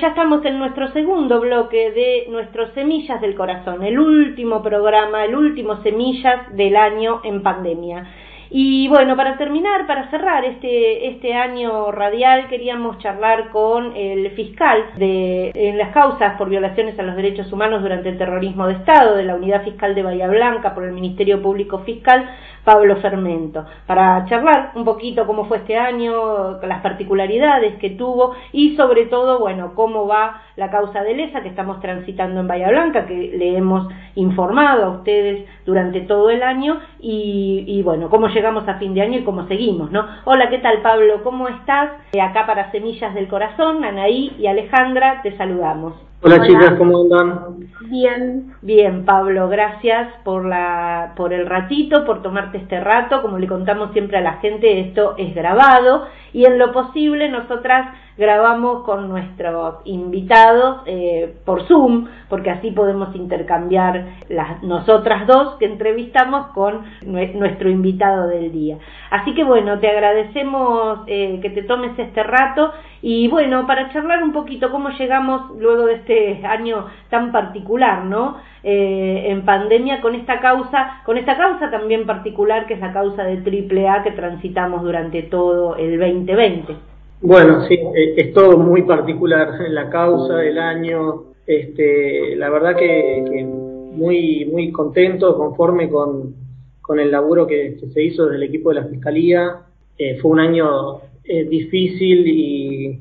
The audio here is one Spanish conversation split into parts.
Ya estamos en nuestro segundo bloque de nuestros Semillas del Corazón, el último programa, el último Semillas del año en pandemia. Y bueno, para terminar, para cerrar este, este año radial, queríamos charlar con el fiscal de, en las causas por violaciones a los derechos humanos durante el terrorismo de Estado de la Unidad Fiscal de Bahía Blanca por el Ministerio Público Fiscal, Pablo Fermento, para charlar un poquito cómo fue este año, las particularidades que tuvo y sobre todo, bueno, cómo va la causa de Lesa que estamos transitando en Bahía Blanca, que le hemos informado a ustedes durante todo el año y, y bueno, cómo llegamos a fin de año y cómo seguimos, ¿no? Hola, ¿qué tal Pablo? ¿Cómo estás? Acá para Semillas del Corazón, Anaí y Alejandra, te saludamos. Hola, chicas, ¿cómo andan? Bien. Bien, Pablo, gracias por, la, por el ratito, por tomarte este rato. Como le contamos siempre a la gente, esto es grabado y en lo posible nosotras grabamos con nuestros invitados eh, por Zoom, porque así podemos intercambiar las nosotras dos que entrevistamos con nuestro invitado del día. Así que bueno, te agradecemos eh, que te tomes este rato y bueno, para charlar un poquito cómo llegamos luego de este año tan particular, ¿no? Eh, en pandemia con esta causa, con esta causa también particular que es la causa de AAA que transitamos durante todo el 2020. Bueno, sí, eh, es todo muy particular en la causa del año. Este, la verdad que, muy muy contento, conforme con, con el laburo que, se hizo desde el equipo de la Fiscalía. Eh, fue un año eh, difícil y,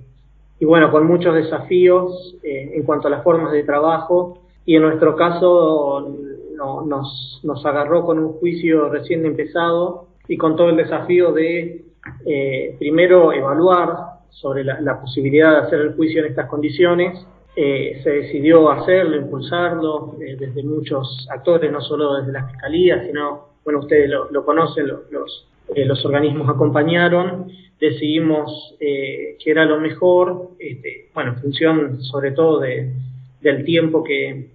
y, bueno, con muchos desafíos en cuanto a las formas de trabajo. Y en nuestro caso no, nos, nos agarró con un juicio recién empezado y con todo el desafío de eh, primero evaluar sobre la, posibilidad de hacer el juicio en estas condiciones. Eh, se decidió hacerlo, impulsarlo eh, desde muchos actores, no solo desde la Fiscalía, sino, bueno, ustedes lo, conocen, los, los organismos acompañaron, decidimos que era lo mejor, este, bueno, en función sobre todo de, del tiempo que,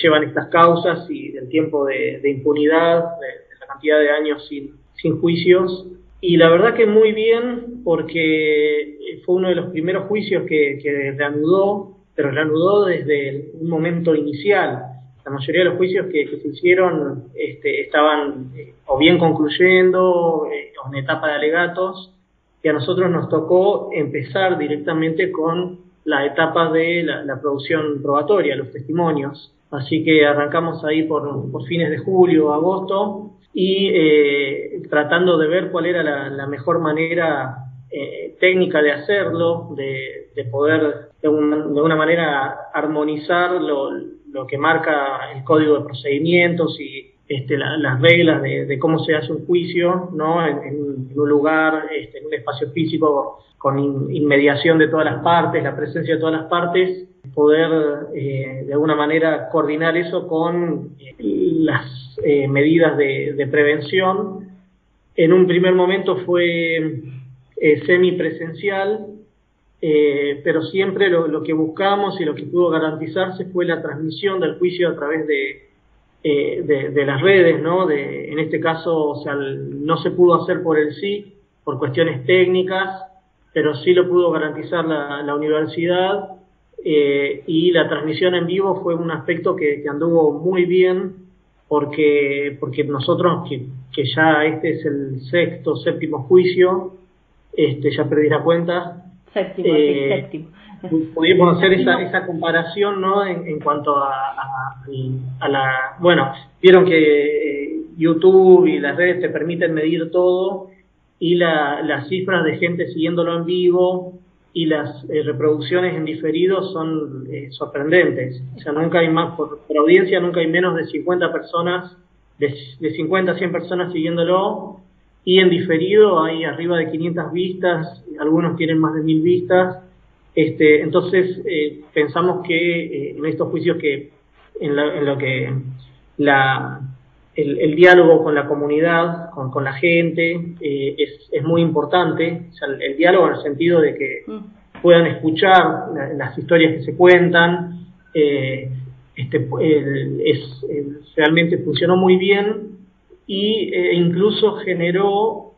llevan estas causas y del tiempo de, impunidad, de, la cantidad de años sin, sin juicios, y la verdad que muy bien porque fue uno de los primeros juicios que, que reanudó, pero reanudó desde un momento inicial. La mayoría de los juicios que, se hicieron este, estaban eh, o bien concluyendo eh, o en etapa de alegatos, y a nosotros nos tocó empezar directamente con la etapa de la, producción probatoria, los testimonios. Así que arrancamos ahí por, por fines de julio, agosto, y eh, tratando de ver cuál era la, mejor manera eh, técnica de hacerlo, de, poder de, una manera armonizar lo, que marca el código de procedimientos y este, las reglas de, cómo se hace un juicio ¿no? en, un lugar, este, en un espacio físico con inmediación de todas las partes, la presencia de todas las partes, poder eh, de alguna manera coordinar eso con las eh, medidas de, prevención. En un primer momento fue eh, semipresencial, eh, pero siempre lo, que buscamos y lo que pudo garantizarse fue la transmisión del juicio a través de, eh, de, las redes, ¿no? De, en este caso, o sea, no se pudo hacer por el sí, por cuestiones técnicas, pero sí lo pudo garantizar la, la universidad y la transmisión en vivo fue un aspecto que, que anduvo muy bien porque, porque nosotros, que, que ya este es el sexto, séptimo juicio, este, ya perdí la cuenta. Séptimo, eh, séptimo. Pudimos hacer esa, esa comparación, ¿no? En, en cuanto a, a, la, bueno, vieron que eh, YouTube y las redes te permiten medir todo y la, las cifras de gente siguiéndolo en vivo, y las eh, reproducciones en diferido son eh, sorprendentes. O sea, nunca hay más, por, audiencia, nunca hay menos de 50 personas, de, de 50 a 100 personas siguiéndolo, y en diferido hay arriba de 500 vistas, algunos tienen más de 1000 vistas. Este, entonces, eh, pensamos que en estos juicios que, en, en lo que la, el, diálogo con la comunidad, con, la gente, eh, es, muy importante. el, diálogo en el sentido de que mm. puedan escuchar las historias que se cuentan. Eh, este, es, realmente funcionó muy bien y eh, incluso generó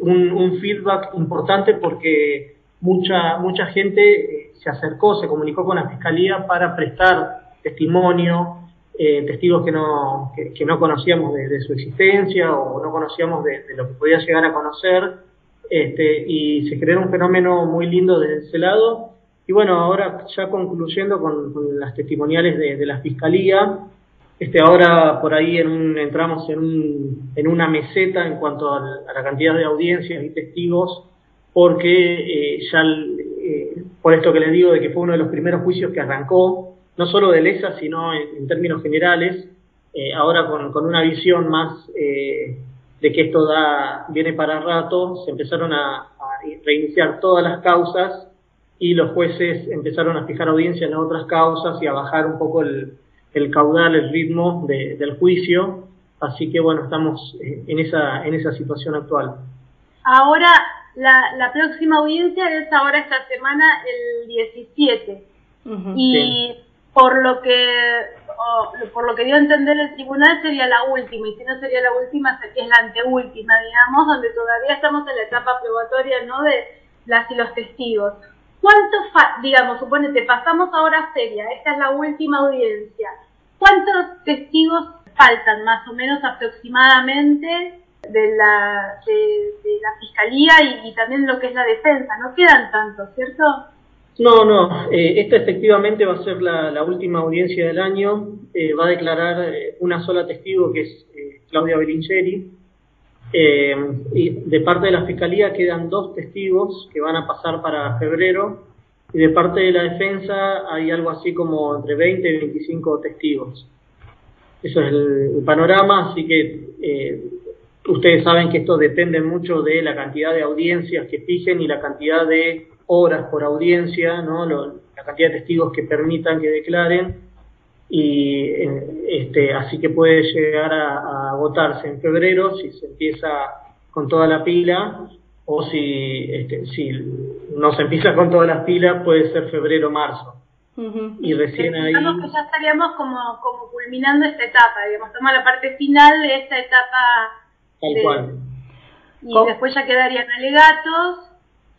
un, feedback importante porque mucha mucha gente se acercó, se comunicó con la Fiscalía para prestar testimonio, eh, testigos que no, que, no conocíamos de, su existencia o no conocíamos de, lo que podía llegar a conocer, este, y se creó un fenómeno muy lindo desde ese lado. Y bueno, ahora ya concluyendo con, las testimoniales de, la Fiscalía, este, ahora por ahí en entramos en, un, en una meseta en cuanto a, la cantidad de audiencias y testigos, porque eh, ya, eh, por esto que les digo, de que fue uno de los primeros juicios que arrancó, no solo de LESA, sino en, términos generales, eh, ahora con, con, una visión más de que esto da, viene para rato, se empezaron a, reiniciar todas las causas y los jueces empezaron a fijar audiencia en otras causas y a bajar un poco el, el caudal, el ritmo del juicio. Así que bueno, estamos en esa, en esa situación actual. Ahora, la, la próxima audiencia es ahora esta semana, el 17. y por lo que por lo que dio a entender el tribunal sería la última y si no sería la última es la anteúltima digamos donde todavía estamos en la etapa probatoria no de las y los testigos. Cuántos digamos suponete pasamos ahora seria esta es la última audiencia cuántos testigos faltan más o menos aproximadamente de la de, la fiscalía y, y también lo que es la defensa no quedan tantos cierto no, no, eh, esta efectivamente va a ser la, última audiencia del año. Eh, va a declarar eh, una sola testigo, que es Claudia Belingeri. y de parte de la Fiscalía quedan dos testigos que van a pasar para febrero. Y de parte de la defensa hay algo así como entre 20 y 25 testigos. Eso es el, panorama, así que ustedes saben que esto depende mucho de la cantidad de audiencias que fijen y la cantidad de horas por audiencia, ¿no? la cantidad de testigos que permitan que declaren y eh, este, así que puede llegar a, agotarse en febrero si se empieza con toda la pila o si, este, si no se empieza con todas las pilas puede ser febrero marzo. Y recién ahí que ya estaríamos como, como culminando esta etapa digamos estamos la parte final de esta etapa tal cual. y después ya quedarían alegatos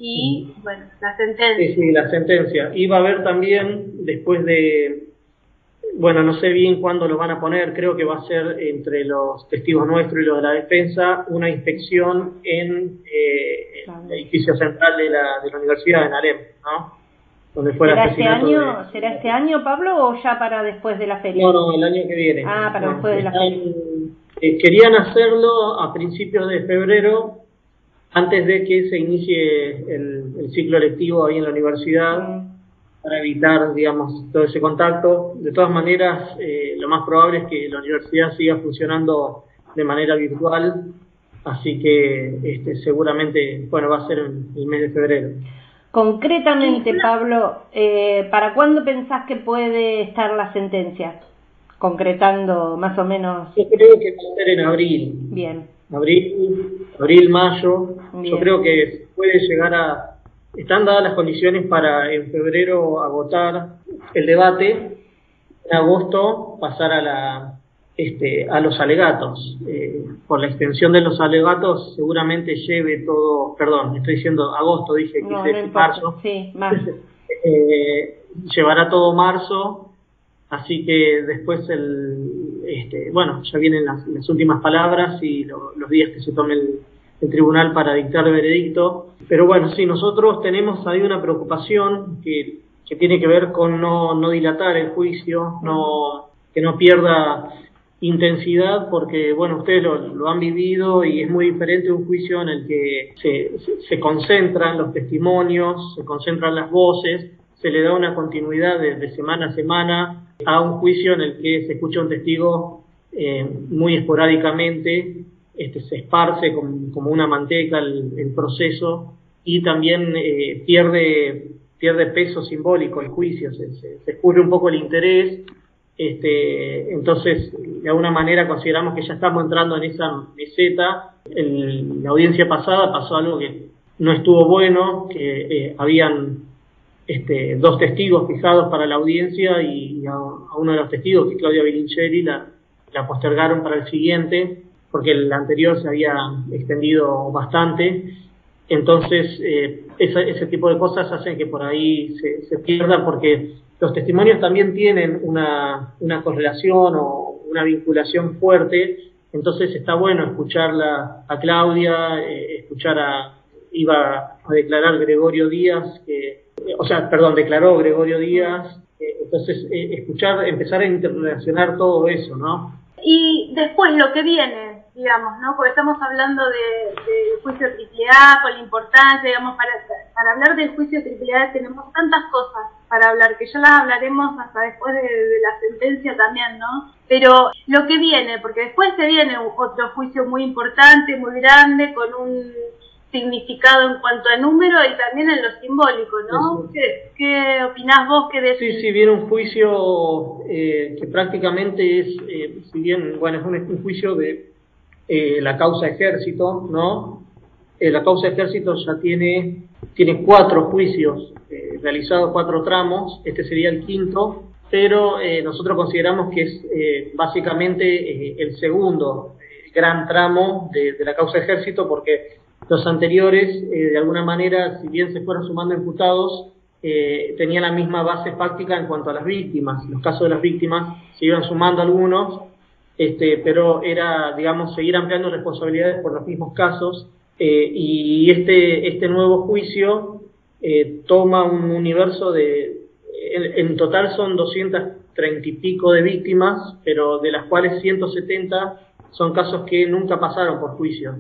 y, bueno, la sentencia. Sí, sí, la sentencia. Y va a haber también, después de, bueno, no sé bien cuándo lo van a poner, creo que va a ser entre los testigos nuestros y los de la defensa, una inspección en eh, el edificio central de la, de la Universidad de Nalem, ¿no? Donde fue ¿Será, este año, ¿Será este año, Pablo, o ya para después de la feria? No, no, el año que viene. Ah, para después de la feria. Eh, querían hacerlo a principios de febrero, antes de que se inicie el, ciclo lectivo ahí en la universidad, para evitar, digamos, todo ese contacto. De todas maneras, eh, lo más probable es que la universidad siga funcionando de manera virtual, así que este, seguramente, bueno, va a ser el mes de febrero. Concretamente, Pablo, eh, ¿para cuándo pensás que puede estar la sentencia? Concretando más o menos. Yo creo que va a ser en abril. Bien abril, abril, mayo. Yo creo que puede llegar a, están dadas las condiciones para en febrero agotar el debate, en agosto pasar a la este, a los alegatos. Eh, por la extensión de los alegatos seguramente lleve todo, perdón, estoy diciendo agosto, dije que marzo. Sí, marzo. Eh, llevará todo marzo, así que después el, este, bueno, ya vienen las, últimas palabras y los días que se tome el, tribunal para dictar el veredicto. Pero bueno, sí, nosotros tenemos ahí una preocupación que, que tiene que ver con no, no dilatar el juicio, no, que no pierda intensidad porque, bueno, ustedes lo, han vivido y es muy diferente un juicio en el que se, se, concentran los testimonios, se concentran las voces, se le da una continuidad de semana a semana a un juicio en el que se escucha un testigo eh, muy esporádicamente, este, se esparce como, una manteca el, proceso y también eh, pierde, pierde peso simbólico el juicio, se, se, escurre un poco el interés. Este, entonces, de alguna manera consideramos que ya estamos entrando en esa meseta. En la audiencia pasada pasó algo que no estuvo bueno, que eh, habían este, dos testigos fijados para la audiencia y a, uno de los testigos, que es Claudia Bilincheri, la, postergaron para el siguiente, porque el anterior se había extendido bastante. entonces eh, ese tipo de cosas hacen que por ahí se, pierdan porque los testimonios también tienen una, una correlación o una vinculación fuerte, entonces está bueno escucharla a Claudia, eh, escuchar a, iba a declarar Gregorio Díaz, que, o sea, perdón, declaró Gregorio Díaz, eh, entonces escuchar, empezar a interrelacionar todo eso, ¿no? Y después lo que viene, digamos, ¿no? Porque estamos hablando del de juicio con la importancia, digamos, para, para hablar del juicio AAA tenemos tantas cosas para hablar, que ya las hablaremos hasta después de, la sentencia también, ¿no? Pero lo que viene, porque después se viene otro juicio muy importante, muy grande, con un significado en cuanto a número y también en lo simbólico, ¿no? ¿Qué, ¿Qué, opinás vos que decís? Sí, sí, viene un juicio eh, que prácticamente es, eh, si bien, bueno, es un juicio de eh, la causa ejército, ¿no? Eh, la causa ejército ya tiene, tiene cuatro juicios eh, realizados, cuatro tramos, este sería el quinto, pero nosotros consideramos que es básicamente el segundo gran tramo de, la causa ejército porque los anteriores, de alguna manera, si bien se fueron sumando imputados, tenían la misma base fáctica en cuanto a las víctimas. En los casos de las víctimas se iban sumando algunos este, pero era, digamos, seguir ampliando responsabilidades por los mismos casos. Eh, y este, este nuevo juicio eh, toma un universo de, en, total son 230 y pico de víctimas, pero de las cuales 170 son casos que nunca pasaron por juicio.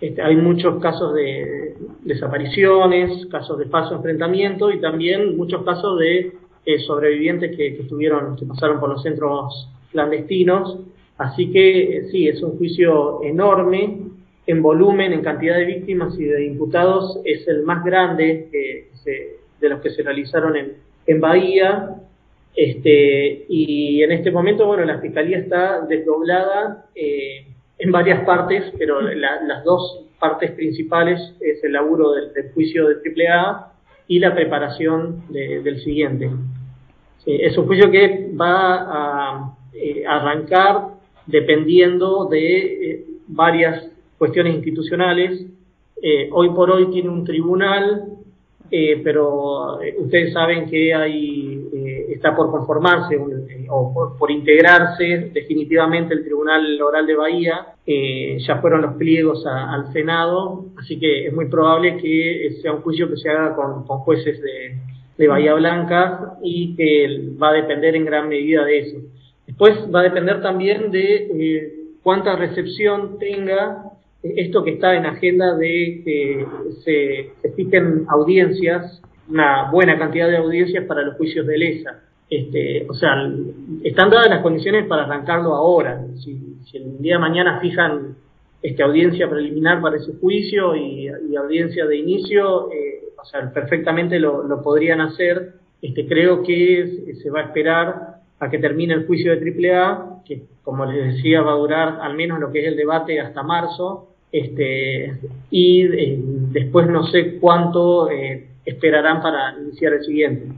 Este, hay muchos casos de desapariciones, casos de falso enfrentamiento y también muchos casos de eh, sobrevivientes que, que, estuvieron, que pasaron por los centros clandestinos. Así que sí, es un juicio enorme en volumen, en cantidad de víctimas y de imputados, es el más grande de los que se realizaron en, en Bahía. Este, y en este momento, bueno, la Fiscalía está desdoblada eh, en varias partes, pero las dos partes principales es el laburo del, juicio de AAA y la preparación del siguiente. es un juicio que va a eh, arrancar dependiendo de eh, varias cuestiones institucionales. Eh, hoy por hoy tiene un tribunal, pero ustedes saben que hay, está por conformarse o por, integrarse definitivamente el Tribunal Oral de Bahía. ya fueron los pliegos al Senado, así que es muy probable que sea un juicio que se haga con, con jueces de, de Bahía Blanca y que va a depender en gran medida de eso. Después va a depender también de eh, cuánta recepción tenga eh, esto que está en agenda de que se, fijen audiencias, una buena cantidad de audiencias para los juicios de lesa. Este, o sea, están dadas las condiciones para arrancarlo ahora. Si, el día de mañana fijan este, audiencia preliminar para ese juicio y, audiencia de inicio, eh, o sea, perfectamente lo, podrían hacer. Este, creo que se va a esperar a que termine el juicio de AAA, que como les decía va a durar al menos lo que es el debate hasta marzo, este, y eh, después no sé cuánto eh, esperarán para iniciar el siguiente.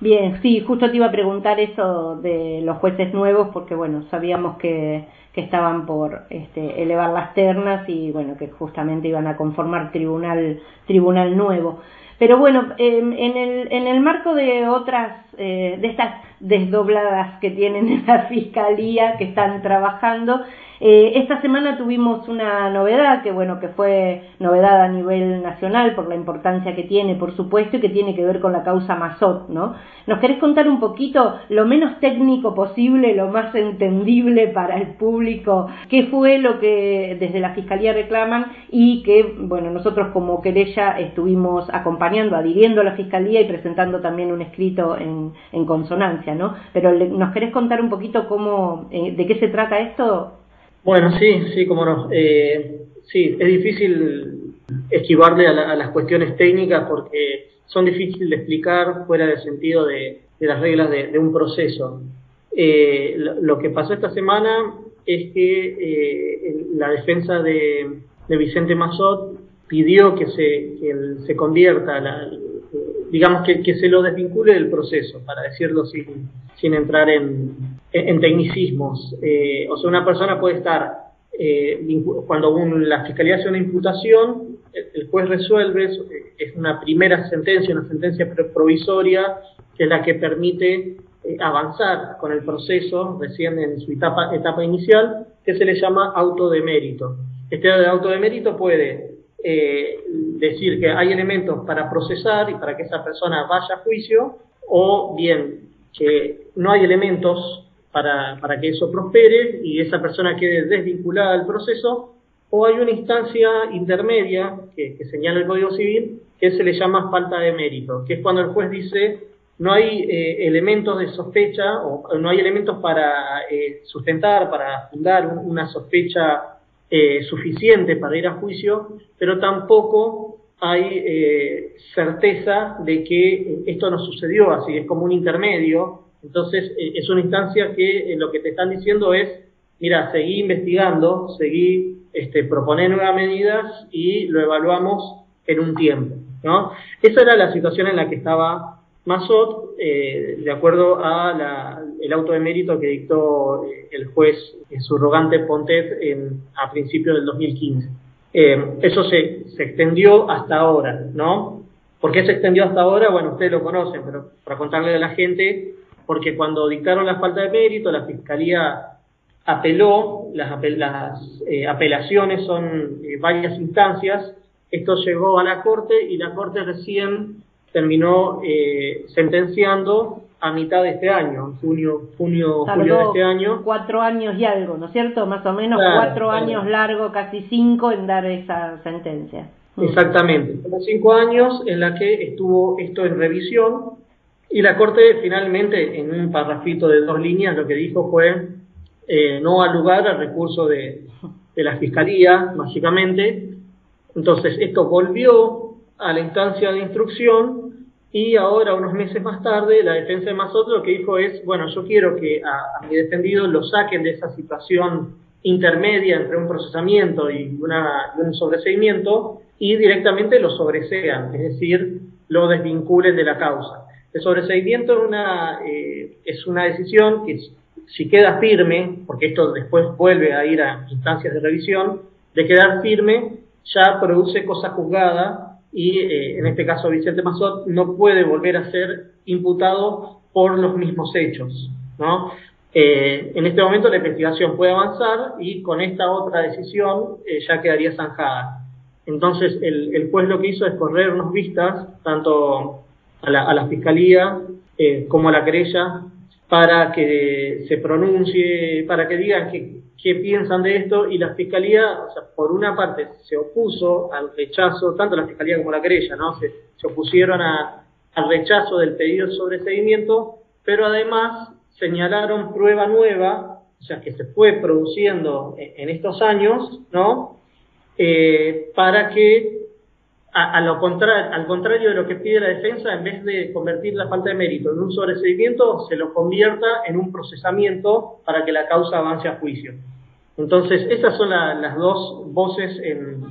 Bien, sí, justo te iba a preguntar eso de los jueces nuevos, porque bueno, sabíamos que, que estaban por este, elevar las ternas y bueno, que justamente iban a conformar tribunal, tribunal nuevo. Pero bueno, em, en, el, en el marco de otras, eh, de estas desdobladas que tienen en la fiscalía, que están trabajando, eh, esta semana tuvimos una novedad, que bueno, que fue novedad a nivel nacional por la importancia que tiene, por supuesto, y que tiene que ver con la causa Mazot, ¿no? ¿Nos querés contar un poquito, lo menos técnico posible, lo más entendible para el público, qué fue lo que desde la Fiscalía reclaman y que, bueno, nosotros como querella estuvimos acompañando, adhiriendo a la Fiscalía y presentando también un escrito en, en consonancia, ¿no? Pero ¿nos querés contar un poquito cómo, eh, de qué se trata esto? Bueno, sí, sí, como no. Eh, sí, es difícil esquivarle a, las cuestiones técnicas porque son difíciles de explicar fuera del sentido de, las reglas de, un proceso. Eh, lo, que pasó esta semana es que eh, la defensa de, Vicente Mazot pidió que se, que se convierta, la, digamos que, que se lo desvincule del proceso, para decirlo sin, sin entrar en, en tecnicismos. Eh, o sea, una persona puede estar, eh, cuando la fiscalía hace una imputación, el, juez resuelve es una primera sentencia, una sentencia provisoria, que es la que permite eh, avanzar con el proceso recién en su etapa, etapa inicial, que se le llama auto de mérito. Este auto de mérito puede eh, decir que hay elementos para procesar y para que esa persona vaya a juicio, o bien que no hay elementos para, para que eso prospere y esa persona quede desvinculada del proceso, o hay una instancia intermedia que, que, señala el Código Civil que se le llama falta de mérito, que es cuando el juez dice no hay eh, elementos de sospecha o no hay elementos para eh, sustentar, para fundar una sospecha eh, suficiente para ir a juicio, pero tampoco hay certeza de que esto no sucedió así, es como un intermedio. Entonces, es una instancia que lo que te están diciendo es, mira, seguí investigando, seguí este, nuevas medidas y lo evaluamos en un tiempo. ¿no? Esa era la situación en la que estaba Mazot, eh, de acuerdo a el auto de mérito que dictó eh, el juez subrogante Pontet en, a principios del 2015. Eh, eso se, se extendió hasta ahora, ¿no? ¿Por qué se extendió hasta ahora? Bueno, ustedes lo conocen, pero para contarle a la gente, porque cuando dictaron la falta de mérito, la Fiscalía apeló, las, las eh, apelaciones son varias instancias, esto llegó a la Corte y la Corte recién terminó eh, sentenciando a mitad de este año, junio, junio, julio de este año. Cuatro años y algo, ¿no es cierto? Más o menos cuatro años largo, casi cinco en dar esa sentencia. Mm. Exactamente, cinco años en la que estuvo esto en revisión y la Corte finalmente en un parrafito de dos líneas lo que dijo fue eh, no al lugar al recurso de, de la Fiscalía, básicamente. Entonces esto volvió a la instancia de instrucción y ahora, unos meses más tarde, la defensa de Mazot lo que dijo es, bueno, yo quiero que a, mi defendido lo saquen de esa situación intermedia entre un procesamiento y, una, un sobreseimiento y directamente lo sobresean, es decir, lo desvinculen de la causa. El sobreseimiento es una, eh, es una decisión que si queda firme, porque esto después vuelve a ir a instancias de revisión, de quedar firme ya produce cosa juzgada y eh, en este caso Vicente Mazot no puede volver a ser imputado por los mismos hechos. ¿no? Eh, en este momento la investigación puede avanzar y con esta otra decisión eh, ya quedaría zanjada. Entonces el, el, juez lo que hizo es correr unas vistas tanto a la, a la Fiscalía como a la querella para que se pronuncie, para que digan qué piensan de esto y la fiscalía, o sea, por una parte se opuso al rechazo, tanto la fiscalía como la querella, ¿no? Se, opusieron al rechazo del pedido de sobreseguimiento, pero además señalaron prueba nueva, o sea, que se fue produciendo en, estos años, ¿no? Eh, para que a, lo contrario, al contrario de lo que pide la defensa, en vez de convertir la falta de mérito en un sobreseguimiento, se lo convierta en un procesamiento para que la causa avance a juicio. Entonces, esas son las dos voces en,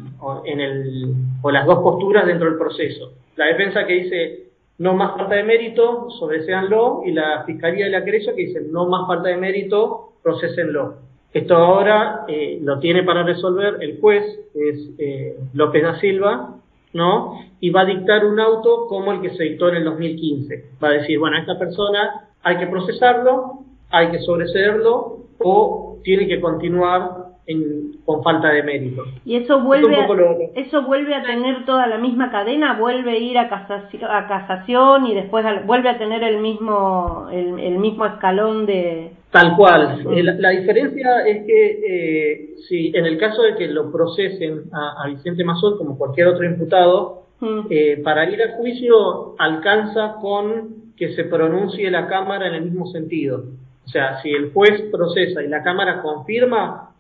en el, o las dos posturas dentro del proceso. La defensa que dice no más falta de mérito, sobreseanlo, y la fiscalía de la querella que dice no más falta de mérito, procesenlo. Esto ahora eh, lo tiene para resolver el juez, es eh, López da Silva, ¿no? Y va a dictar un auto como el que se dictó en el 2015. Va a decir, bueno, a esta persona hay que procesarlo, hay que sobreseerlo o tiene que continuar en, con falta de mérito. ¿Y eso vuelve, a, eso vuelve a tener toda la misma cadena? ¿Vuelve a ir a casación, a casación y después vuelve a tener el mismo, el, mismo escalón de... Tal cual. Eh, la, diferencia es que eh, si en el caso de que lo procesen a, Vicente Mazón como cualquier otro imputado, mm. eh, para ir a juicio alcanza con que se pronuncie la Cámara en el mismo sentido. O sea, si el juez procesa y la Cámara confirma,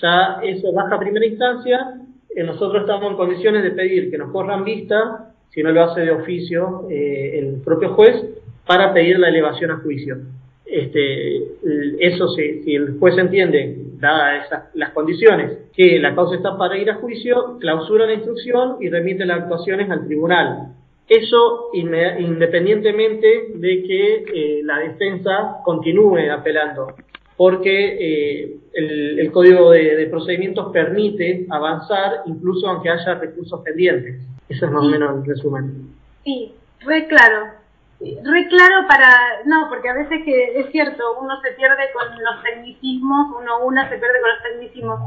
ya eso baja a primera instancia. Eh, nosotros estamos en condiciones de pedir que nos corran vista, si no lo hace de oficio eh, el propio juez, para pedir la elevación a juicio. Este, eso si, si el juez entiende, dadas esas, las condiciones, que la causa está para ir a juicio, clausura la instrucción y remite las actuaciones al tribunal. Eso independientemente de que eh, la defensa continúe apelando. porque eh, el, código de, procedimientos permite avanzar incluso aunque haya recursos pendientes. Eso es más o menos el resumen. Sí, re claro. Re claro para, no, porque a veces que es cierto, uno se pierde con los tecnicismos, uno una se pierde con los tecnicismos.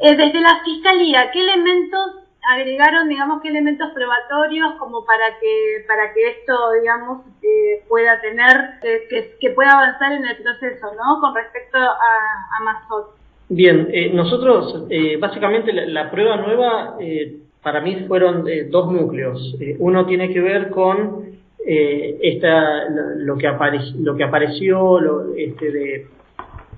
Eh, desde la fiscalía, ¿qué elementos agregaron, digamos, qué elementos probatorios como para que para que esto, digamos, eh, pueda tener, que, que, pueda avanzar en el proceso, ¿no? Con respecto a, a Mazot. Bien, eh, nosotros, eh, básicamente la, prueba nueva para mí fueron dos núcleos. uno tiene que ver con esta, lo, que lo que apareció lo, este, de,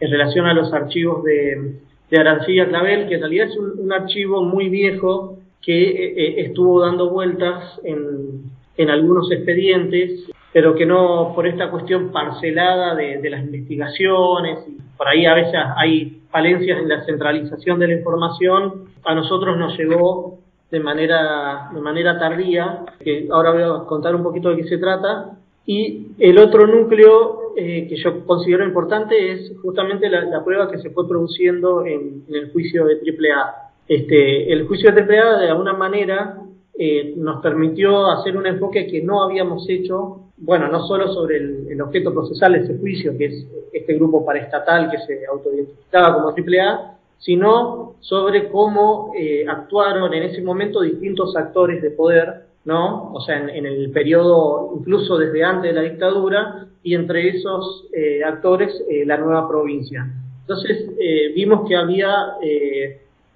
en relación a los archivos de, de Arancilla Clavel, que en realidad es un archivo muy viejo que eh, eh, estuvo dando vueltas en, en, algunos expedientes, pero que no por esta cuestión parcelada de, las investigaciones, y por ahí a veces hay falencias en la centralización de la información, a nosotros nos llegó de manera, de manera tardía, que ahora voy a contar un poquito de qué se trata, y el otro núcleo eh, que yo considero importante es justamente la, prueba que se fue produciendo en, el juicio de AAA. Este, el juicio de temporada de alguna manera eh, nos permitió hacer un enfoque que no habíamos hecho, bueno, no solo sobre el, objeto procesal de ese juicio, que es este grupo paraestatal que se autoidentificaba como AAA, sino sobre cómo eh, actuaron en ese momento distintos actores de poder, ¿no? O sea, en, el periodo, incluso desde antes de la dictadura, y entre esos eh, actores la nueva provincia. Entonces, vimos que había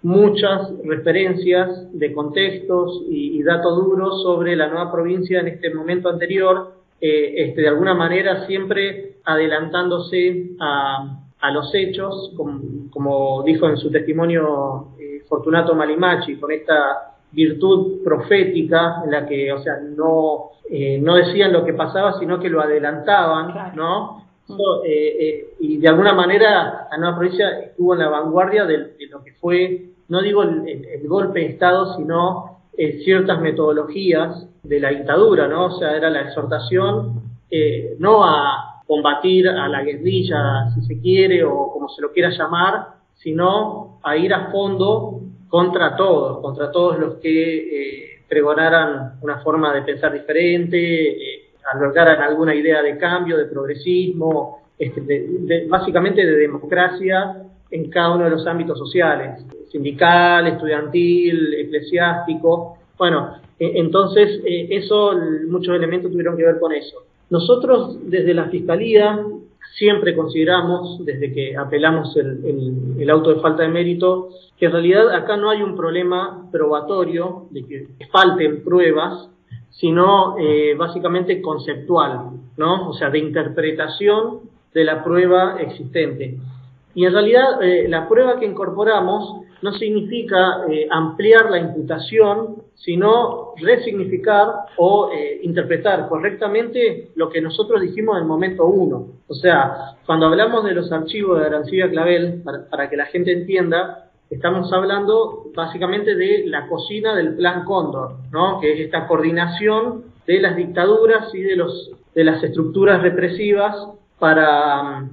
muchas referencias de contextos y, datos duros sobre la nueva provincia en este momento anterior, eh, este, de alguna manera siempre adelantándose a, los hechos, como, dijo en su testimonio eh, Fortunato Malimachi, con esta virtud profética en la que, o sea, no, eh, no decían lo que pasaba, sino que lo adelantaban, ¿no? y de alguna manera la nueva provincia estuvo en la vanguardia de lo que fue no digo el, golpe de Estado, sino eh, ciertas metodologías de la dictadura, ¿no? O sea, era la exhortación eh, no a combatir a la guerrilla, si se quiere, o como se lo quiera llamar, sino a ir a fondo contra todos, contra todos los que eh, pregonaran una forma de pensar diferente, eh, albergaran alguna idea de cambio, de progresismo, este, básicamente de democracia en cada uno de los ámbitos sociales sindical, estudiantil, eclesiástico. Bueno, e, entonces eh, eso, muchos elementos tuvieron que ver con eso. Nosotros desde la Fiscalía siempre consideramos, desde que apelamos el, auto de falta de mérito, que en realidad acá no hay un problema probatorio de que falten pruebas, sino eh, básicamente conceptual, ¿no? O sea, de interpretación de la prueba existente. Y en realidad eh, la prueba que incorporamos no significa eh, ampliar la imputación, sino resignificar o eh, interpretar correctamente lo que nosotros dijimos en el momento uno. O sea, cuando hablamos de los archivos de Arancibia Clavel, para, que la gente entienda, estamos hablando básicamente de la cocina del Plan Cóndor, ¿no? que es esta coordinación de las dictaduras y de, los, de las estructuras represivas para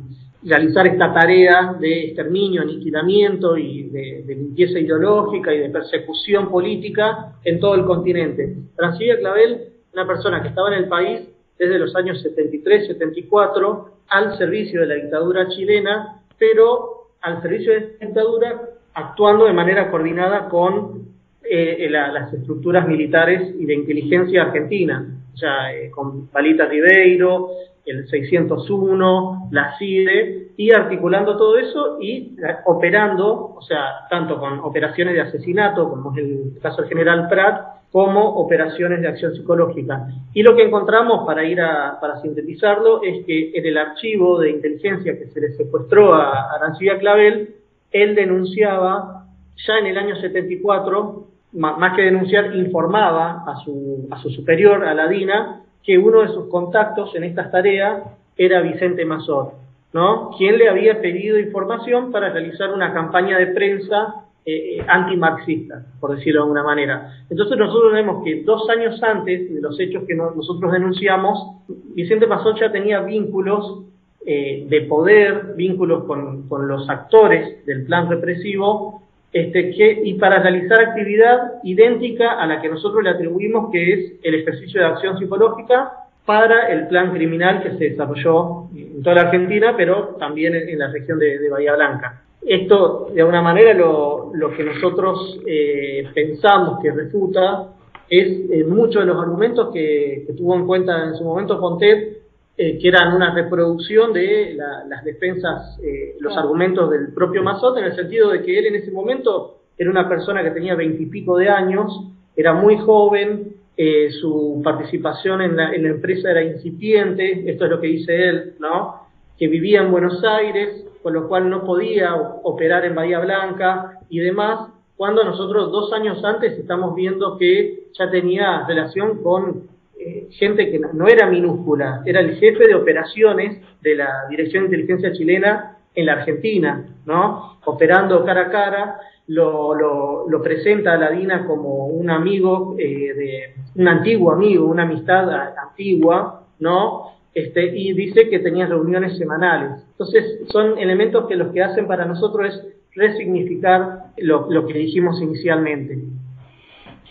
realizar esta tarea de exterminio, aniquilamiento y de, limpieza ideológica y de persecución política en todo el continente. Francilla Clavel, una persona que estaba en el país desde los años 73-74 al servicio de la dictadura chilena, pero al servicio de esta dictadura actuando de manera coordinada con eh, las estructuras militares y de inteligencia argentina, o sea, eh, con Palita Ribeiro, el 601, la CIDE, y articulando todo eso y eh, operando, o sea, tanto con operaciones de asesinato, como es el caso del general Pratt, como operaciones de acción psicológica. Y lo que encontramos, para ir a, para sintetizarlo, es que en el archivo de inteligencia que se le secuestró a Arancibia Clavel, él denunciaba, ya en el año 74, más que denunciar, informaba a su, a su superior, a la DINA, que uno de sus contactos en estas tareas era Vicente Mazot, ¿no? Quien le había pedido información para realizar una campaña de prensa eh, antimarxista, por decirlo de alguna manera. Entonces nosotros vemos que dos años antes de los hechos que nosotros denunciamos, Vicente Mazot ya tenía vínculos eh, de poder, vínculos con, los actores del plan represivo, este, que, y para realizar actividad idéntica a la que nosotros le atribuimos, que es el ejercicio de acción psicológica para el plan criminal que se desarrolló en toda la Argentina, pero también en, la región de, Bahía Blanca. Esto, de alguna manera, lo, lo que nosotros eh, pensamos que refuta es eh, muchos de los argumentos que, que, tuvo en cuenta en su momento Pontet eh, que eran una reproducción de las defensas, eh, los argumentos del propio Mazot, en el sentido de que él en ese momento era una persona que tenía veintipico de años, era muy joven, eh, su participación en la, en la, empresa era incipiente, esto es lo que dice él, ¿no? Que vivía en Buenos Aires, con lo cual no podía operar en Bahía Blanca y demás, cuando nosotros dos años antes estamos viendo que ya tenía relación con eh, gente que no, era minúscula, era el jefe de operaciones de la Dirección de Inteligencia Chilena en la Argentina, ¿no? Operando cara a cara, lo, presenta a la DINA como un amigo, eh, de, un antiguo amigo, una amistad antigua, ¿no? Este, y dice que tenía reuniones semanales. Entonces, son elementos que los que hacen para nosotros es resignificar lo que dijimos inicialmente.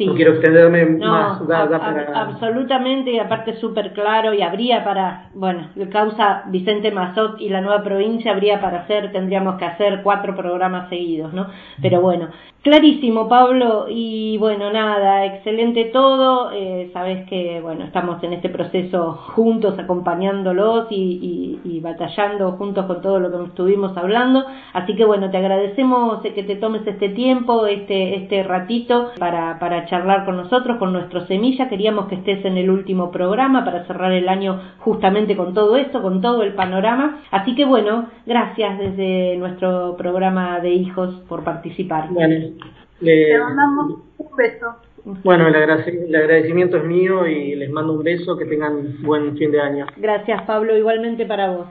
No quiero extenderme más. Absolutamente, y aparte súper claro, y habría para, bueno, causa Vicente Mazot y la nueva provincia, habría para hacer, tendríamos que hacer cuatro programas seguidos, ¿no? Pero bueno, clarísimo, Pablo, y bueno, nada, excelente todo. Eh, sabes que, bueno, estamos en este proceso juntos, acompañándolos y, y, y batallando juntos con todo lo que estuvimos hablando. Así que, bueno, te agradecemos que te tomes este tiempo, este, este ratito para, para charlar con nosotros, con nuestro semilla. Queríamos que estés en el último programa para cerrar el año justamente con todo esto, con todo el panorama. Así que bueno, gracias desde nuestro programa de hijos por participar. Bueno, le mandamos un beso. Bueno, el, agradecimiento es mío y les mando un beso, que tengan buen fin de año. Gracias Pablo, igualmente para vos.